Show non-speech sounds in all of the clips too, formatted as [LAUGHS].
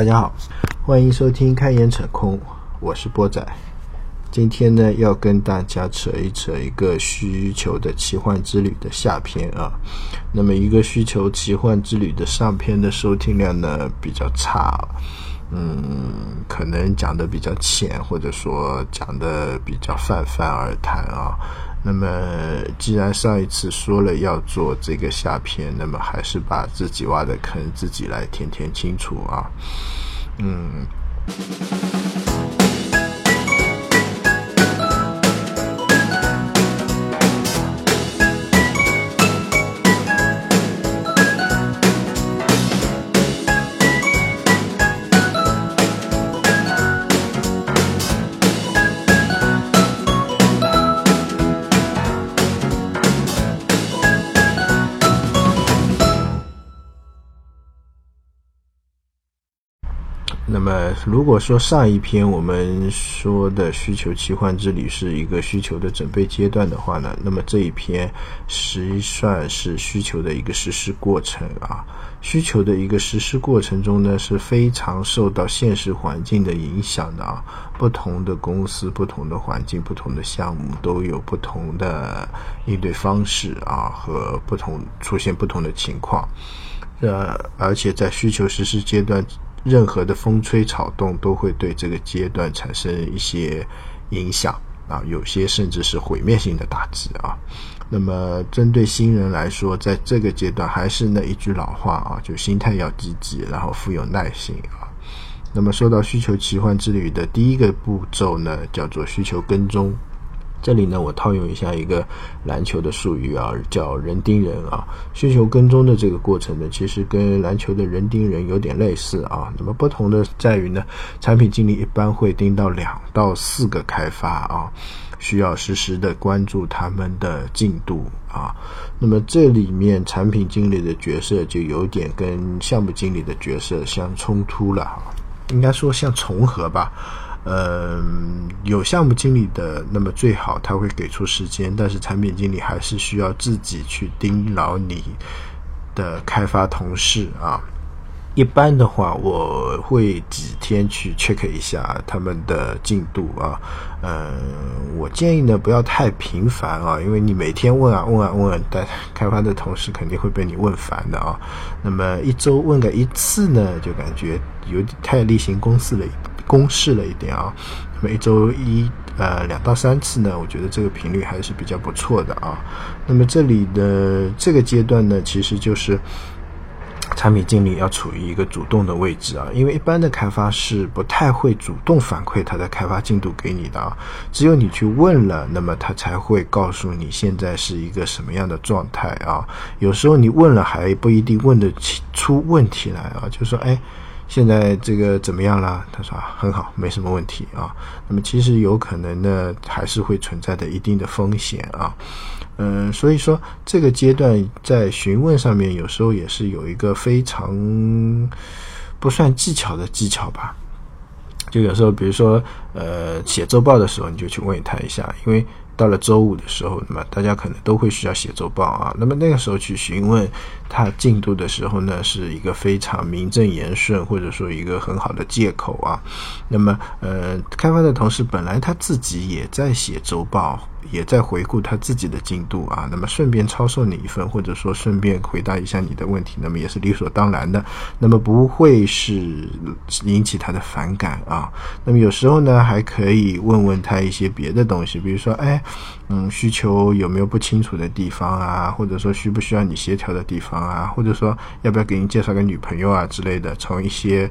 大家好，欢迎收听开眼扯空，我是波仔。今天呢，要跟大家扯一扯一个需求的奇幻之旅的下篇啊。那么，一个需求奇幻之旅的上篇的收听量呢比较差，嗯，可能讲的比较浅，或者说讲的比较泛泛而谈啊。那么，既然上一次说了要做这个下篇，那么还是把自己挖的坑自己来填填清楚啊。嗯。如果说上一篇我们说的需求奇幻之旅是一个需求的准备阶段的话呢，那么这一篇实算是需求的一个实施过程啊。需求的一个实施过程中呢，是非常受到现实环境的影响的啊。不同的公司、不同的环境、不同的项目都有不同的应对方式啊，和不同出现不同的情况。呃，而且在需求实施阶段。任何的风吹草动都会对这个阶段产生一些影响啊，有些甚至是毁灭性的打击啊。那么，针对新人来说，在这个阶段还是那一句老话啊，就心态要积极，然后富有耐心啊。那么，说到需求奇幻之旅的第一个步骤呢，叫做需求跟踪。这里呢，我套用一下一个篮球的术语啊，叫人盯人啊。需求跟踪的这个过程呢，其实跟篮球的人盯人有点类似啊。那么不同的在于呢，产品经理一般会盯到两到四个开发啊，需要实时的关注他们的进度啊。那么这里面产品经理的角色就有点跟项目经理的角色相冲突了，应该说像重合吧。嗯，有项目经理的，那么最好他会给出时间，但是产品经理还是需要自己去盯牢你的开发同事啊。一般的话，我会几天去 check 一下他们的进度啊。嗯，我建议呢不要太频繁啊，因为你每天问啊问啊问啊，但 [LAUGHS] 开发的同事肯定会被你问烦的啊。那么一周问个一次呢，就感觉有点太例行公事了。公示了一点啊，每周一呃两到三次呢，我觉得这个频率还是比较不错的啊。那么这里的这个阶段呢，其实就是产品经理要处于一个主动的位置啊，因为一般的开发是不太会主动反馈他的开发进度给你的啊，只有你去问了，那么他才会告诉你现在是一个什么样的状态啊。有时候你问了还不一定问得出问题来啊，就说哎。现在这个怎么样了？他说很好，没什么问题啊。那么其实有可能呢，还是会存在着一定的风险啊。嗯，所以说这个阶段在询问上面，有时候也是有一个非常不算技巧的技巧吧。就有时候，比如说呃写周报的时候，你就去问他一下，因为。到了周五的时候，那么大家可能都会需要写周报啊。那么那个时候去询问他进度的时候呢，是一个非常名正言顺，或者说一个很好的借口啊。那么，呃，开发的同事本来他自己也在写周报。也在回顾他自己的进度啊，那么顺便抄送你一份，或者说顺便回答一下你的问题，那么也是理所当然的，那么不会是引起他的反感啊。那么有时候呢，还可以问问他一些别的东西，比如说，哎，嗯，需求有没有不清楚的地方啊，或者说需不需要你协调的地方啊，或者说要不要给你介绍个女朋友啊之类的，从一些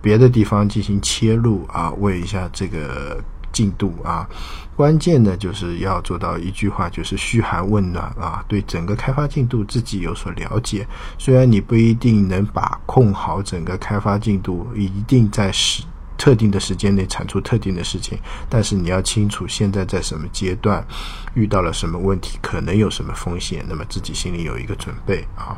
别的地方进行切入啊，问一下这个。进度啊，关键呢就是要做到一句话，就是嘘寒问暖啊，对整个开发进度自己有所了解。虽然你不一定能把控好整个开发进度，一定在时特定的时间内产出特定的事情，但是你要清楚现在在什么阶段，遇到了什么问题，可能有什么风险，那么自己心里有一个准备啊。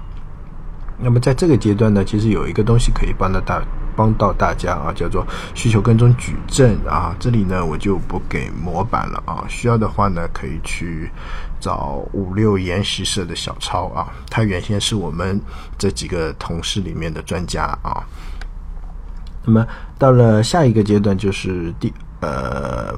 那么在这个阶段呢，其实有一个东西可以帮到大帮到大家啊，叫做需求跟踪矩阵啊。这里呢我就不给模板了啊，需要的话呢可以去找五六研习社的小超啊，他原先是我们这几个同事里面的专家啊。那么到了下一个阶段，就是第呃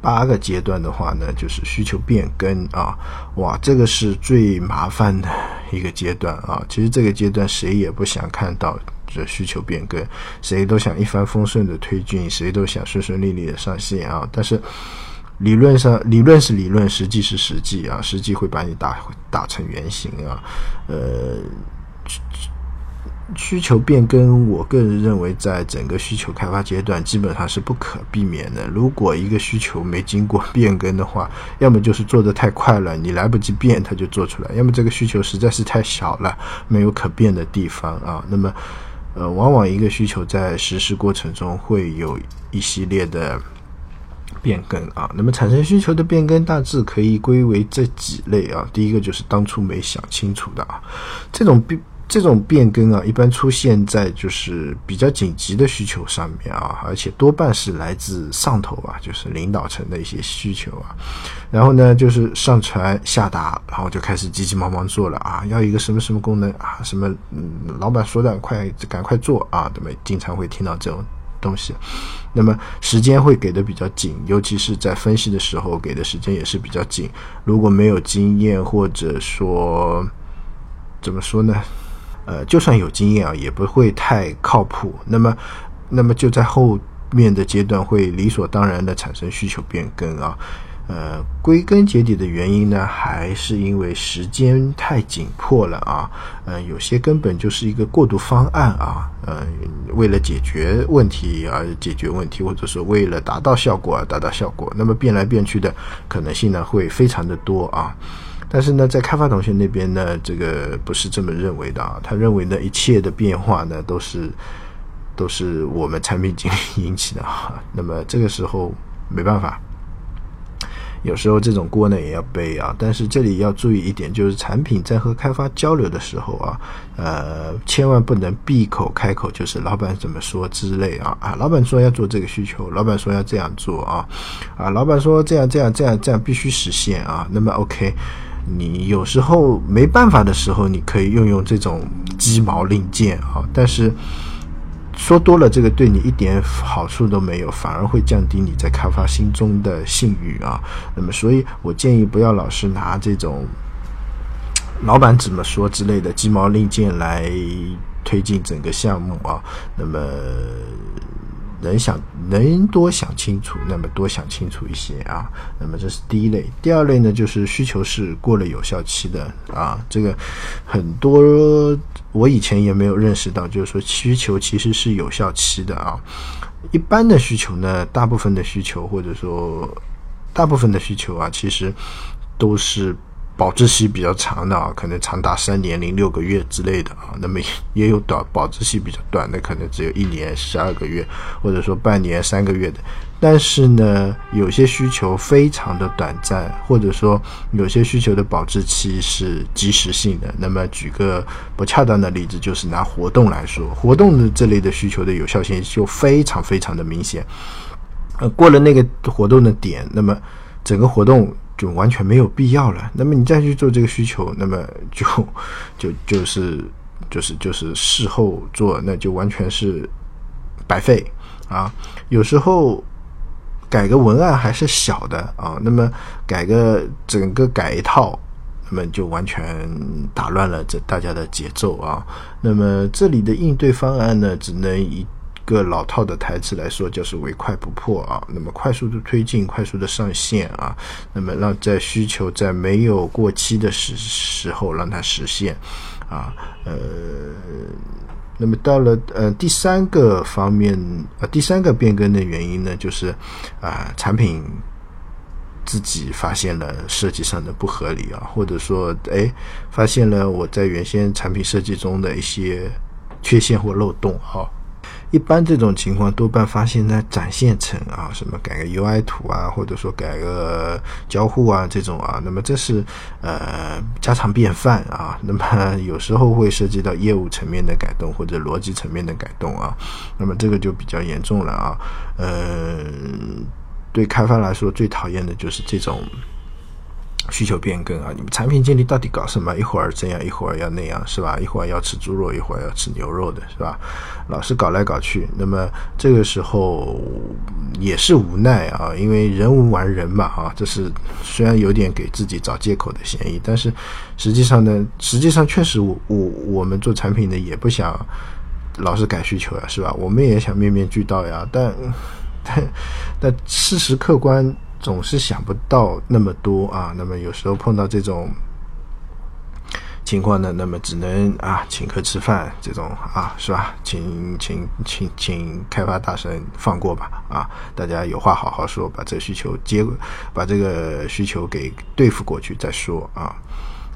八个阶段的话呢，就是需求变更啊，哇，这个是最麻烦的一个阶段啊。其实这个阶段谁也不想看到这需求变更，谁都想一帆风顺的推进，谁都想顺顺利利的上线啊。但是理论上，理论是理论，实际是实际啊，实际会把你打打成原形啊，呃。需求变更，我个人认为，在整个需求开发阶段，基本上是不可避免的。如果一个需求没经过变更的话，要么就是做的太快了，你来不及变，它就做出来；要么这个需求实在是太小了，没有可变的地方啊。那么，呃，往往一个需求在实施过程中会有一系列的变更啊。那么，产生需求的变更大致可以归为这几类啊。第一个就是当初没想清楚的啊，这种变。这种变更啊，一般出现在就是比较紧急的需求上面啊，而且多半是来自上头啊，就是领导层的一些需求啊。然后呢，就是上传下达，然后就开始急急忙忙做了啊，要一个什么什么功能啊，什么嗯，老板说的快赶快做啊，那么经常会听到这种东西。那么时间会给的比较紧，尤其是在分析的时候给的时间也是比较紧。如果没有经验或者说怎么说呢？呃，就算有经验啊，也不会太靠谱。那么，那么就在后面的阶段会理所当然的产生需求变更啊。呃，归根结底的原因呢，还是因为时间太紧迫了啊。呃，有些根本就是一个过渡方案啊。呃，为了解决问题而解决问题，或者说为了达到效果而达到效果，那么变来变去的可能性呢，会非常的多啊。但是呢，在开发同学那边呢，这个不是这么认为的啊。他认为呢，一切的变化呢，都是都是我们产品经理引起的啊。那么这个时候没办法，有时候这种锅呢也要背啊。但是这里要注意一点，就是产品在和开发交流的时候啊，呃，千万不能闭口开口就是老板怎么说之类啊啊，老板说要做这个需求，老板说要这样做啊啊，老板说这样这样这样这样必须实现啊。那么 OK。你有时候没办法的时候，你可以用用这种鸡毛令箭啊，但是说多了，这个对你一点好处都没有，反而会降低你在开发心中的信誉啊。那么，所以我建议不要老是拿这种老板怎么说之类的鸡毛令箭来推进整个项目啊。那么。能想能多想清楚，那么多想清楚一些啊。那么这是第一类，第二类呢，就是需求是过了有效期的啊。这个很多我以前也没有认识到，就是说需求其实是有效期的啊。一般的需求呢，大部分的需求或者说大部分的需求啊，其实都是。保质期比较长的啊，可能长达三年零六个月之类的啊，那么也有短保质期比较短的，可能只有一年十二个月，或者说半年三个月的。但是呢，有些需求非常的短暂，或者说有些需求的保质期是即时性的。那么举个不恰当的例子，就是拿活动来说，活动的这类的需求的有效性就非常非常的明显。呃，过了那个活动的点，那么整个活动。就完全没有必要了。那么你再去做这个需求，那么就 [LAUGHS] 就就是就是就是事后做，那就完全是白费啊。有时候改个文案还是小的啊，那么改个整个改一套，那么就完全打乱了这大家的节奏啊。那么这里的应对方案呢，只能以。个老套的台词来说，就是唯快不破啊。那么快速的推进，快速的上线啊。那么让在需求在没有过期的时时候让它实现啊。呃，那么到了呃第三个方面呃第三个变更的原因呢，就是啊产品自己发现了设计上的不合理啊，或者说哎发现了我在原先产品设计中的一些缺陷或漏洞啊。一般这种情况多半发现在展现层啊，什么改个 UI 图啊，或者说改个交互啊这种啊，那么这是呃家常便饭啊。那么 [LAUGHS] 有时候会涉及到业务层面的改动或者逻辑层面的改动啊，那么这个就比较严重了啊。呃，对开发来说最讨厌的就是这种需求变更啊，你们产品经理到底搞什么？一会儿这样，一会儿要那样，是吧？一会儿要吃猪肉，一会儿要吃牛肉的，是吧？老是搞来搞去，那么这个时候也是无奈啊，因为人无完人嘛啊，这是虽然有点给自己找借口的嫌疑，但是实际上呢，实际上确实我我我们做产品的也不想老是改需求呀，是吧？我们也想面面俱到呀，但但但事实客观。总是想不到那么多啊，那么有时候碰到这种情况呢，那么只能啊请客吃饭这种啊，是吧？请请请请开发大神放过吧啊！大家有话好好说，把这需求接，把这个需求给对付过去再说啊。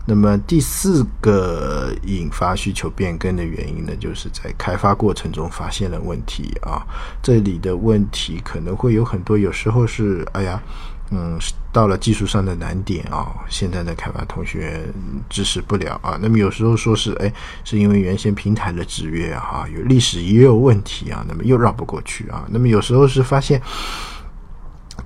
那么第四个引发需求变更的原因呢，就是在开发过程中发现了问题啊。这里的问题可能会有很多，有时候是哎呀，嗯，到了技术上的难点啊，现在的开发同学支持不了啊。那么有时候说是哎，是因为原先平台的制约啊，有历史也有问题啊，那么又绕不过去啊。那么有时候是发现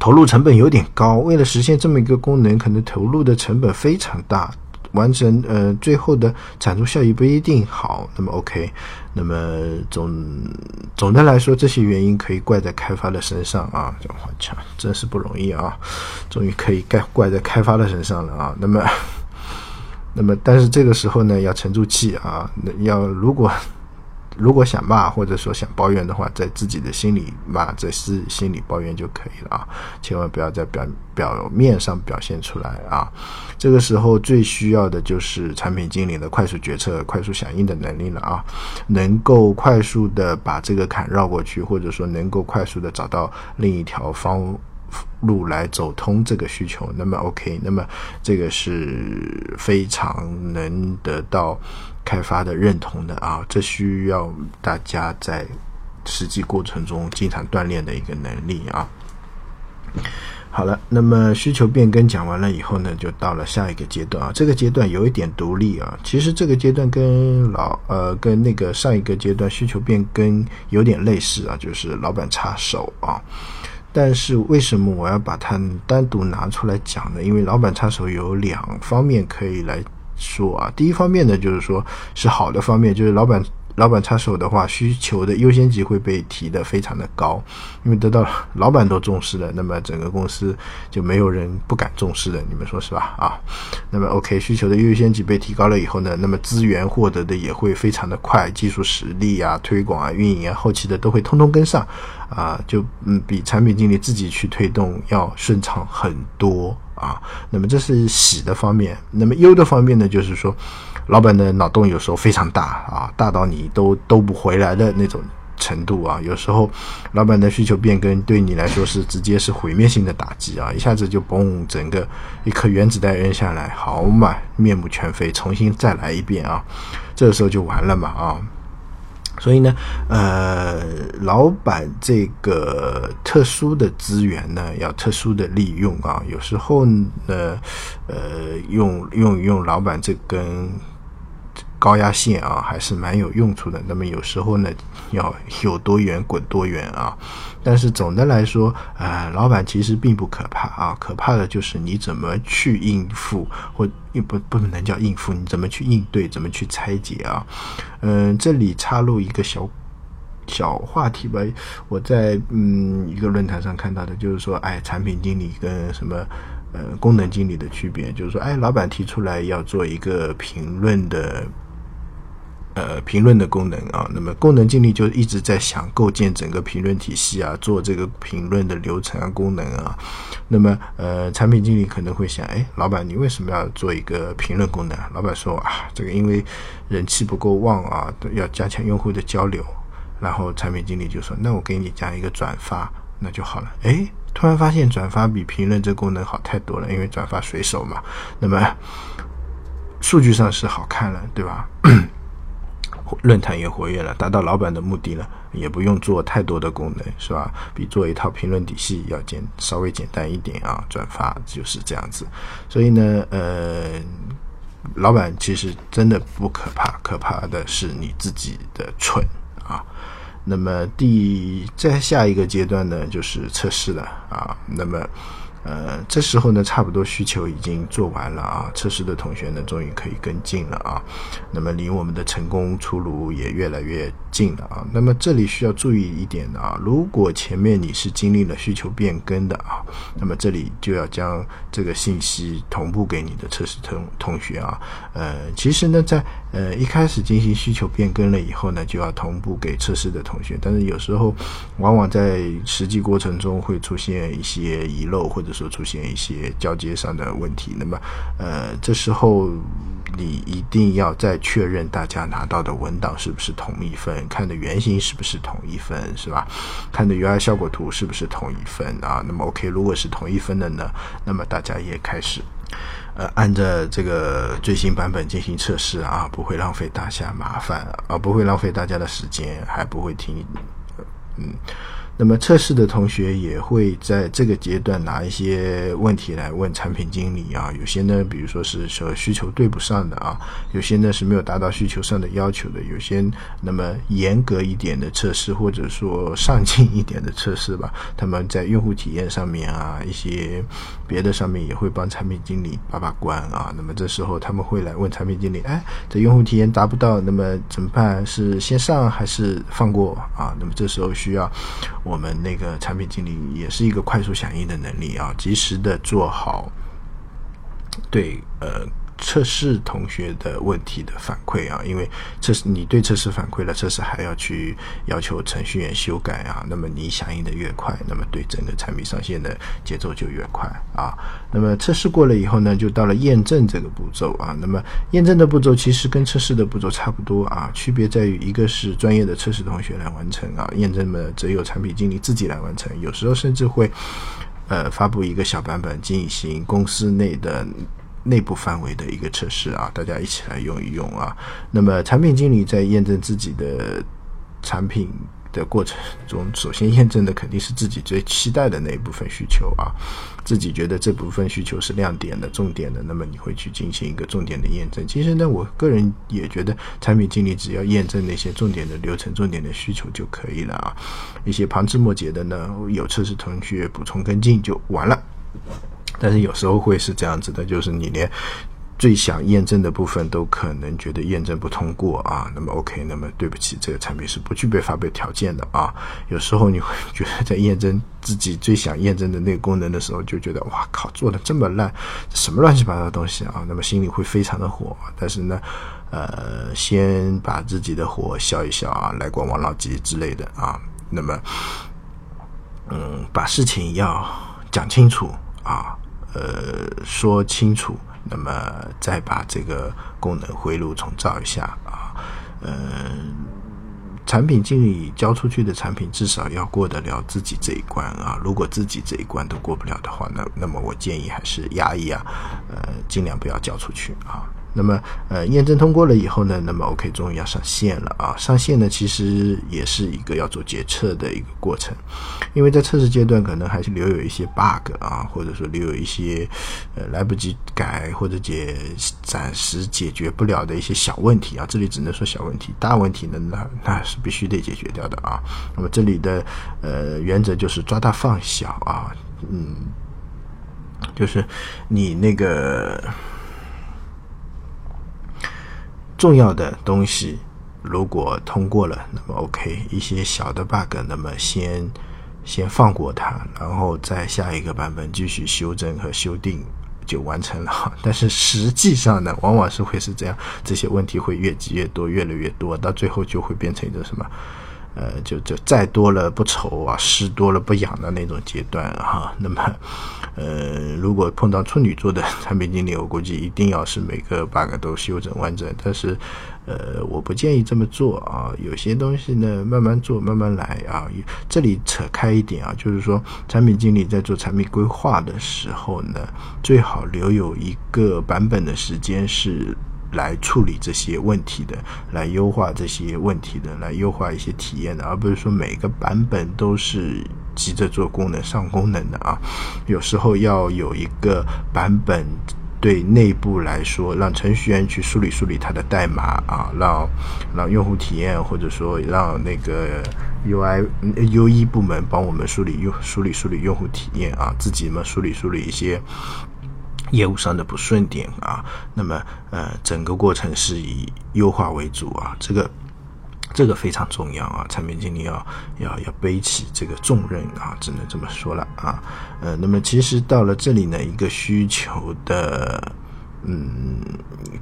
投入成本有点高，为了实现这么一个功能，可能投入的成本非常大。完成呃，最后的产出效益不一定好。那么 OK，那么总总的来说，这些原因可以怪在开发的身上啊。这我讲真是不容易啊，终于可以怪怪在开发的身上了啊。那么，那么但是这个时候呢，要沉住气啊。那要如果。如果想骂或者说想抱怨的话，在自己的心里骂，在自己心里抱怨就可以了啊！千万不要在表表面上表现出来啊！这个时候最需要的就是产品经理的快速决策、快速响应的能力了啊！能够快速的把这个坎绕过去，或者说能够快速的找到另一条方路来走通这个需求，那么 OK，那么这个是非常能得到。开发的认同的啊，这需要大家在实际过程中经常锻炼的一个能力啊。好了，那么需求变更讲完了以后呢，就到了下一个阶段啊。这个阶段有一点独立啊，其实这个阶段跟老呃跟那个上一个阶段需求变更有点类似啊，就是老板插手啊。但是为什么我要把它单独拿出来讲呢？因为老板插手有两方面可以来。说啊，第一方面呢，就是说是好的方面，就是老板老板插手的话，需求的优先级会被提的非常的高，因为得到老板都重视了，那么整个公司就没有人不敢重视的，你们说是吧？啊，那么 OK，需求的优先级被提高了以后呢，那么资源获得的也会非常的快，技术实力啊、推广啊、运营啊、后期的都会通通跟上，啊，就嗯比产品经理自己去推动要顺畅很多。啊，那么这是喜的方面，那么忧的方面呢，就是说，老板的脑洞有时候非常大啊，大到你都兜不回来的那种程度啊。有时候，老板的需求变更对你来说是直接是毁灭性的打击啊，一下子就嘣，整个一颗原子弹扔下来，好嘛，面目全非，重新再来一遍啊，这个时候就完了嘛啊。所以呢，呃，老板这个特殊的资源呢，要特殊的利用啊。有时候呢，呃，用用用老板这根。高压线啊，还是蛮有用处的。那么有时候呢，要有多远滚多远啊。但是总的来说，呃，老板其实并不可怕啊，可怕的就是你怎么去应付，或不不能叫应付，你怎么去应对，怎么去拆解啊。嗯，这里插入一个小小话题吧。我在嗯一个论坛上看到的，就是说，哎，产品经理跟什么呃功能经理的区别，就是说，哎，老板提出来要做一个评论的。呃，评论的功能啊，那么功能经理就一直在想构建整个评论体系啊，做这个评论的流程啊，功能啊。那么，呃，产品经理可能会想，哎，老板，你为什么要做一个评论功能？老板说啊，这个因为人气不够旺啊，要加强用户的交流。然后产品经理就说，那我给你加一个转发，那就好了。哎，突然发现转发比评论这功能好太多了，因为转发随手嘛。那么数据上是好看了，对吧？论坛也活跃了，达到老板的目的了，也不用做太多的功能，是吧？比做一套评论体系要简稍微简单一点啊。转发就是这样子，所以呢，呃，老板其实真的不可怕，可怕的是你自己的蠢啊。那么第再下一个阶段呢，就是测试了啊。那么呃，这时候呢，差不多需求已经做完了啊，测试的同学呢，终于可以跟进了啊，那么离我们的成功出炉也越来越近了啊。那么这里需要注意一点的啊，如果前面你是经历了需求变更的啊，那么这里就要将这个信息同步给你的测试同同学啊。呃，其实呢，在呃一开始进行需求变更了以后呢，就要同步给测试的同学，但是有时候往往在实际过程中会出现一些遗漏，或者说出现一些交接上的问题，那么，呃，这时候你一定要再确认大家拿到的文档是不是同一份，看的原型是不是同一份，是吧？看的 UI 效果图是不是同一份啊？那么 OK，如果是同一份的呢，那么大家也开始，呃，按照这个最新版本进行测试啊，不会浪费大家麻烦啊，不会浪费大家的时间，还不会听，嗯。那么测试的同学也会在这个阶段拿一些问题来问产品经理啊，有些呢，比如说是说需求对不上的啊，有些呢是没有达到需求上的要求的，有些那么严格一点的测试或者说上进一点的测试吧，他们在用户体验上面啊，一些别的上面也会帮产品经理把把关啊。那么这时候他们会来问产品经理，哎，这用户体验达不到，那么怎么办？是先上还是放过啊？那么这时候需要。我们那个产品经理也是一个快速响应的能力啊，及时的做好对呃。测试同学的问题的反馈啊，因为测试你对测试反馈了，测试还要去要求程序员修改啊，那么你响应的越快，那么对整个产品上线的节奏就越快啊。那么测试过了以后呢，就到了验证这个步骤啊。那么验证的步骤其实跟测试的步骤差不多啊，区别在于一个是专业的测试同学来完成啊，验证呢则由产品经理自己来完成，有时候甚至会呃发布一个小版本进行公司内的。内部范围的一个测试啊，大家一起来用一用啊。那么产品经理在验证自己的产品的过程中，首先验证的肯定是自己最期待的那一部分需求啊，自己觉得这部分需求是亮点的、重点的，那么你会去进行一个重点的验证。其实呢，我个人也觉得，产品经理只要验证那些重点的流程、重点的需求就可以了啊。一些旁枝末节的呢，有测试同学补充跟进就完了。但是有时候会是这样子的，就是你连最想验证的部分都可能觉得验证不通过啊，那么 OK，那么对不起，这个产品是不具备发表条件的啊。有时候你会觉得在验证自己最想验证的那个功能的时候，就觉得哇靠，做的这么烂，什么乱七八糟的东西啊，那么心里会非常的火。但是呢，呃，先把自己的火消一消啊，来管王老吉之类的啊，那么，嗯，把事情要讲清楚啊。呃，说清楚，那么再把这个功能回炉重造一下啊。呃，产品经理交出去的产品至少要过得了自己这一关啊。如果自己这一关都过不了的话，那那么我建议还是压抑啊，呃，尽量不要交出去啊。那么，呃，验证通过了以后呢，那么 OK，终于要上线了啊！上线呢，其实也是一个要做决策的一个过程，因为在测试阶段可能还是留有一些 bug 啊，或者说留有一些呃来不及改或者解暂时解决不了的一些小问题啊。这里只能说小问题，大问题呢，那那是必须得解决掉的啊。那么这里的呃原则就是抓大放小啊，嗯，就是你那个。重要的东西如果通过了，那么 OK，一些小的 bug，那么先先放过它，然后在下一个版本继续修正和修订就完成了。[LAUGHS] 但是实际上呢，往往是会是这样，这些问题会越积越多，越来越多，到最后就会变成一个什么？呃，就就再多了不愁啊，失多了不痒的那种阶段哈。那么，呃，如果碰到处女座的产品经理，我估计一定要是每个 bug 都修整完整。但是，呃，我不建议这么做啊。有些东西呢，慢慢做，慢慢来啊。这里扯开一点啊，就是说，产品经理在做产品规划的时候呢，最好留有一个版本的时间是。来处理这些问题的，来优化这些问题的，来优化一些体验的，而不是说每个版本都是急着做功能上功能的啊。有时候要有一个版本对内部来说，让程序员去梳理梳理它的代码啊，让让用户体验，或者说让那个 UI UE 部门帮我们梳理用梳理梳理用户体验啊，自己嘛梳理梳理一些业务上的不顺点啊。那么呃，整个过程是以优化为主啊，这个。这个非常重要啊，产品经理要要要背起这个重任啊，只能这么说了啊。呃，那么其实到了这里呢，一个需求的嗯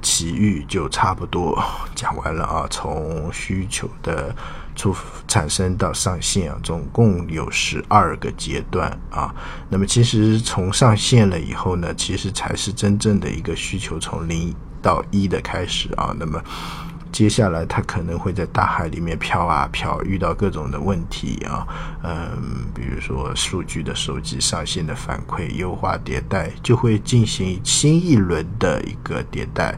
奇遇就差不多讲完了啊。从需求的出产生到上线啊，总共有十二个阶段啊。那么其实从上线了以后呢，其实才是真正的一个需求从零到一的开始啊。那么。接下来，它可能会在大海里面漂啊漂，遇到各种的问题啊，嗯，比如说数据的收集、上线的反馈、优化迭代，就会进行新一轮的一个迭代，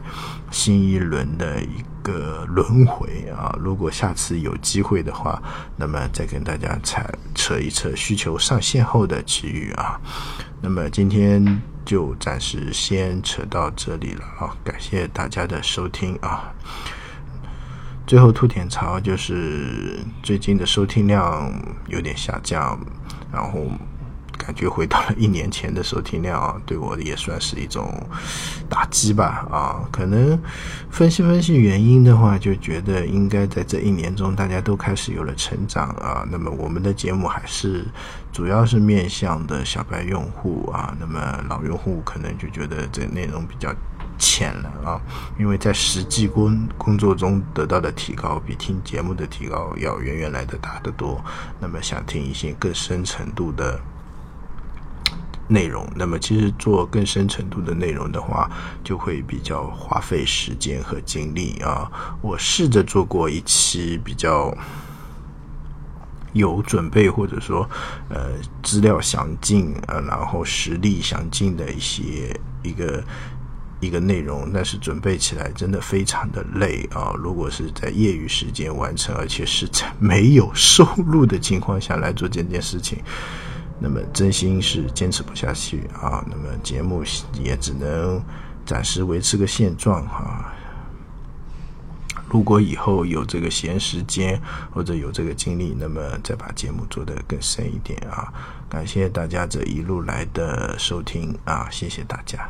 新一轮的一个轮回啊。如果下次有机会的话，那么再跟大家扯扯一扯需求上线后的奇遇啊。那么今天就暂时先扯到这里了啊，感谢大家的收听啊。最后吐点槽，就是最近的收听量有点下降，然后感觉回到了一年前的收听量，对我也算是一种打击吧。啊，可能分析分析原因的话，就觉得应该在这一年中，大家都开始有了成长啊。那么我们的节目还是主要是面向的小白用户啊，那么老用户可能就觉得这内容比较。浅了啊，因为在实际工工作中得到的提高，比听节目的提高要远远来的大得多。那么想听一些更深程度的内容，那么其实做更深程度的内容的话，就会比较花费时间和精力啊。我试着做过一期比较有准备，或者说呃资料详尽呃，然后实力详尽的一些一个。一个内容，但是准备起来真的非常的累啊！如果是在业余时间完成，而且是在没有收入的情况下来做这件事情，那么真心是坚持不下去啊！那么节目也只能暂时维持个现状哈。如果以后有这个闲时间或者有这个精力，那么再把节目做得更深一点啊！感谢大家这一路来的收听啊！谢谢大家。